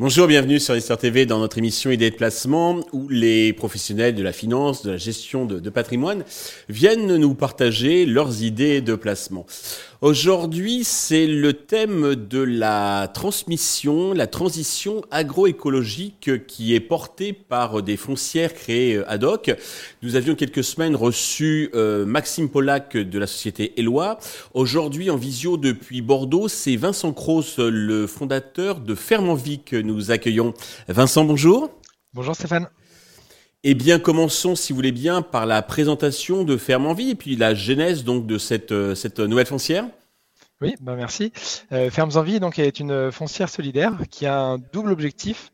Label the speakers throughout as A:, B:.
A: Bonjour, bienvenue sur Investir TV dans notre émission Idées de placement où les professionnels de la finance, de la gestion de, de patrimoine viennent nous partager leurs idées de placement. Aujourd'hui, c'est le thème de la transmission, la transition agroécologique qui est portée par des foncières créées ad hoc. Nous avions quelques semaines reçu euh, Maxime Pollack de la société Eloi. Aujourd'hui, en visio depuis Bordeaux, c'est Vincent Cross, le fondateur de Ferme en Vie que nous accueillons. Vincent, bonjour.
B: Bonjour Stéphane.
A: Eh bien, commençons, si vous voulez bien, par la présentation de Ferme en Vie et puis la genèse donc de cette, euh, nouvelle foncière.
B: Oui, bah merci. Euh, Fermes en Vie donc, est une foncière solidaire qui a un double objectif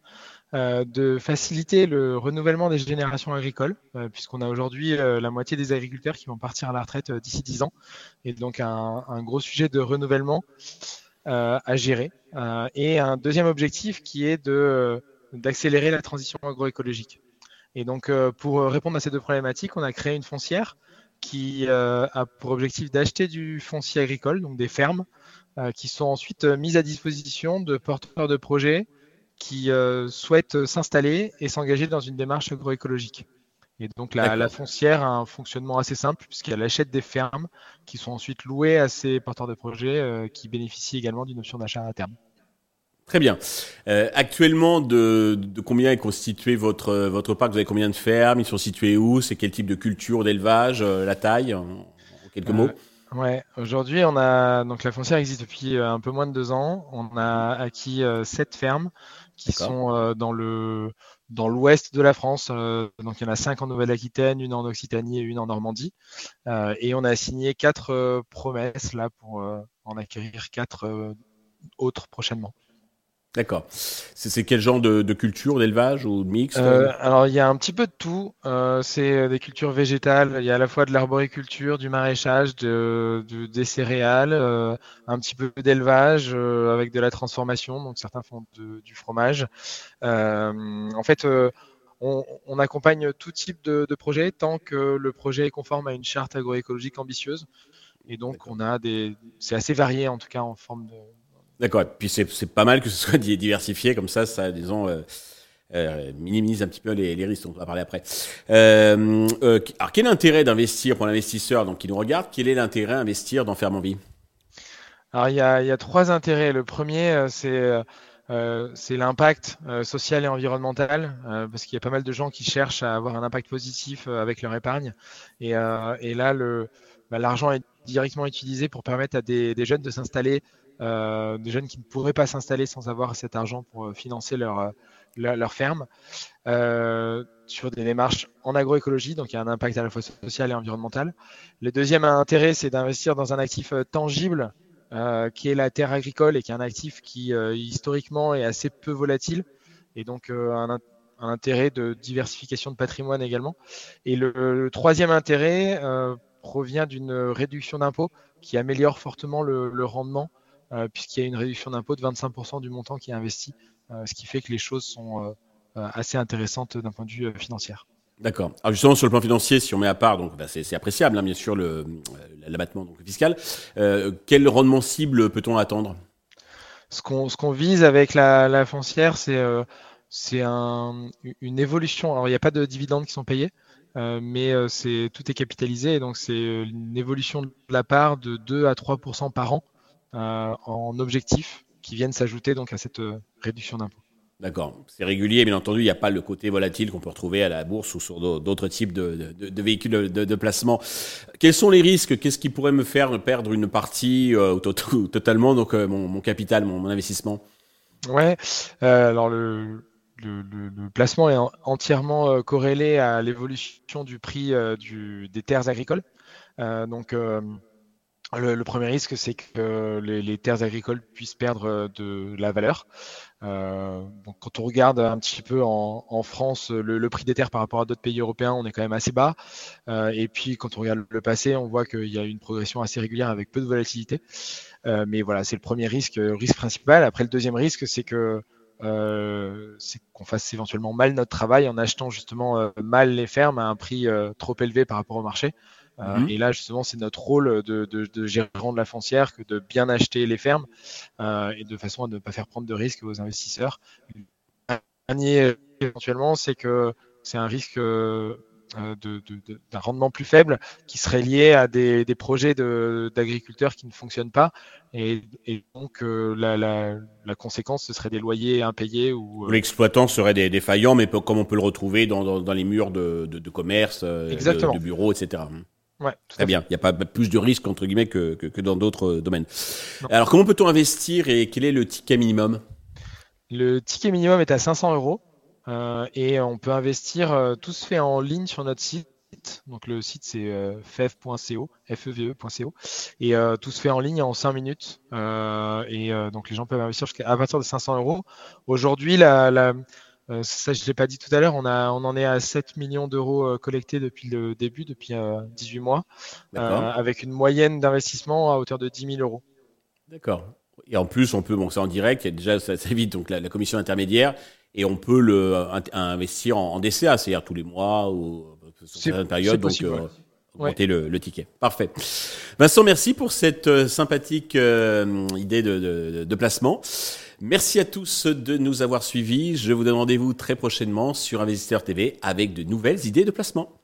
B: euh, de faciliter le renouvellement des générations agricoles, puisqu'on a aujourd'hui la moitié des agriculteurs qui vont partir à la retraite d'ici 10 ans, et donc un, un, gros sujet de renouvellement à gérer. et un deuxième objectif qui est d'accélérer la transition agroécologique. Et donc, pour répondre à ces deux problématiques, on a créé une foncière qui euh, a pour objectif d'acheter du foncier agricole, donc des fermes, euh, qui sont ensuite mises à disposition de porteurs de projets qui euh, souhaitent s'installer et s'engager dans une démarche agroécologique. Et donc la, la, foncière a un fonctionnement assez simple puisqu'elle achète des fermes qui sont ensuite louées à ces porteurs de projets qui bénéficient également d'une option d'achat à terme.
A: Très bien. Euh, actuellement, de, de, combien est constitué votre, votre parc? Vous avez combien de fermes? Ils sont situés où? C'est quel type de culture, d'élevage euh, La taille en, quelques mots?
B: Euh, Ouais, aujourd'hui, on a donc la foncière existe depuis un peu moins de deux ans. On a acquis sept fermes qui sont dans le dans l'ouest de la France. donc il y en a cinq en Nouvelle-Aquitaine, une en Occitanie et une en Normandie. et on a signé quatre promesses là pour en acquérir quatre autres prochainement.
A: D'accord. C'est quel genre de, de culture, d'élevage ou de mix
B: euh, Alors il y a un petit peu de tout. Euh, c'est des cultures végétales. Il y a à la fois de l'arboriculture, du maraîchage, de, de des céréales, euh, un petit peu d'élevage euh, avec de la transformation. Donc certains font de, du fromage. Euh, en fait. On, on, accompagne tout type de, de, projet tant que le projet est conforme à une charte agroécologique ambitieuse. Et donc, on a des, c'est assez varié en tout cas en forme de,
A: D'accord. Puis c'est pas mal que ce soit diversifié comme ça, ça disons euh, euh, minimise un petit peu les, les, risques. On va parler après. Euh, alors quel est l'intérêt d'investir pour l'investisseur qui nous regarde? Quel est l'intérêt d'investir dans Ferme en Vie
B: Alors il y a, trois intérêts. Le premier c'est l'impact social et environnemental, parce qu'il y a pas mal de gens qui cherchent à avoir un impact positif avec leur épargne. Et, et là, bah, l'argent est directement utilisé pour permettre à des jeunes de s'installer euh, des jeunes qui ne pourraient pas s'installer sans avoir cet argent pour euh, financer leur, euh, leur, leur ferme, euh, sur des démarches en agroécologie, donc il y a un impact à la fois social et environnemental. Le deuxième intérêt, c'est d'investir dans un actif tangible euh, qui est la terre agricole et qui est un actif qui euh, historiquement est assez peu volatile et donc un, un, intérêt de diversification de patrimoine également. Et le, le troisième intérêt provient d'une réduction d'impôts qui améliore fortement le, le rendement euh, puisqu'il y a une réduction d'impôt de 25% du montant qui est investi, euh, ce qui fait que les choses sont euh, assez intéressantes d'un point de vue financier.
A: D'accord. Alors justement sur le plan financier, si on met à part, donc bah, c'est appréciable, hein, bien sûr, l'abattement fiscal. Euh, quel rendement cible peut-on attendre?
B: Ce qu'on qu vise avec la, la foncière, c'est euh, c'est un, une évolution. Alors il n'y a pas de dividendes qui sont payés, euh, mais c'est tout est capitalisé, et donc c'est une évolution de la part de 2 à 3% par an euh, en objectifs qui viennent s'ajouter donc à cette euh, réduction d'impôt.
A: D'accord. C'est régulier, bien entendu. Il n'y a pas le côté volatile qu'on peut retrouver à la bourse ou sur d'autres types de, de, de véhicules de, de, placement. Quels sont les risques? Qu'est-ce qui pourrait me faire perdre une partie euh, totalement donc euh, mon, mon, capital, mon, mon, investissement?
B: Ouais. Euh, alors le, le, le, placement est entièrement euh, corrélé à l'évolution du prix du, des terres agricoles. donc le, le, premier risque, c'est que les, les, terres agricoles puissent perdre euh, de la valeur. Euh, donc quand on regarde un petit peu en, en France le, le, prix des terres par rapport à d'autres pays européens, on est quand même assez bas. Euh, et puis quand on regarde le passé, on voit qu'il y a une progression assez régulière avec peu de volatilité. Euh, mais voilà, c'est le premier risque, risque principal. Après, le deuxième risque, c'est que c'est qu'on fasse éventuellement mal notre travail en achetant justement mal les fermes à un prix trop élevé par rapport au marché. Mhm. Et là, justement, c'est notre rôle de, de, de, gérant de la foncière que de bien acheter les fermes et de façon à ne pas faire prendre de risques aux investisseurs. Dernier, éventuellement, c'est que c'est un risque euh, d'un rendement plus faible qui serait lié à des, projets d'agriculteurs qui ne fonctionnent pas. Et, donc, euh, la, conséquence, ce serait des loyers impayés. Ou,
A: euh, l'exploitant serait défaillant, mais comme on peut le retrouver dans, les murs de, commerce, de, bureaux, etc.
B: Ouais,
A: Très bien. Il n'y a pas plus de risques, entre guillemets, que, que dans d'autres domaines. Alors, comment peut-on investir et quel est le ticket minimum?
B: Le ticket minimum est à 500 euros. Euh, et on peut investir, euh, tout se fait en ligne sur notre site. Donc le site c'est euh, fev.co, feve.co, et tout se fait en ligne en 5 minutes. et donc les gens peuvent investir jusqu'à à partir de 500 euros. Aujourd'hui, la, la ça je l'ai pas dit tout à l'heure, on, a, on en est à 7 millions d'euros collectés depuis le début, depuis 18 mois, avec une moyenne d'investissement à hauteur de 10 000 euros.
A: D'accord. Et en plus, on peut, bon, c'est en direct, il y a déjà, ça, ça évite donc la, la commission intermédiaire, et on peut le investir en, DCA, c'est-à-dire tous les mois ou sur certaines périodes, donc euh, augmenter le, le, ticket. Parfait. Vincent, merci pour cette euh, sympathique euh, idée de, de, de, placement. Merci à tous de nous avoir suivis. Je vous donne rendez-vous très prochainement sur Investisseur TV avec de nouvelles idées de placement.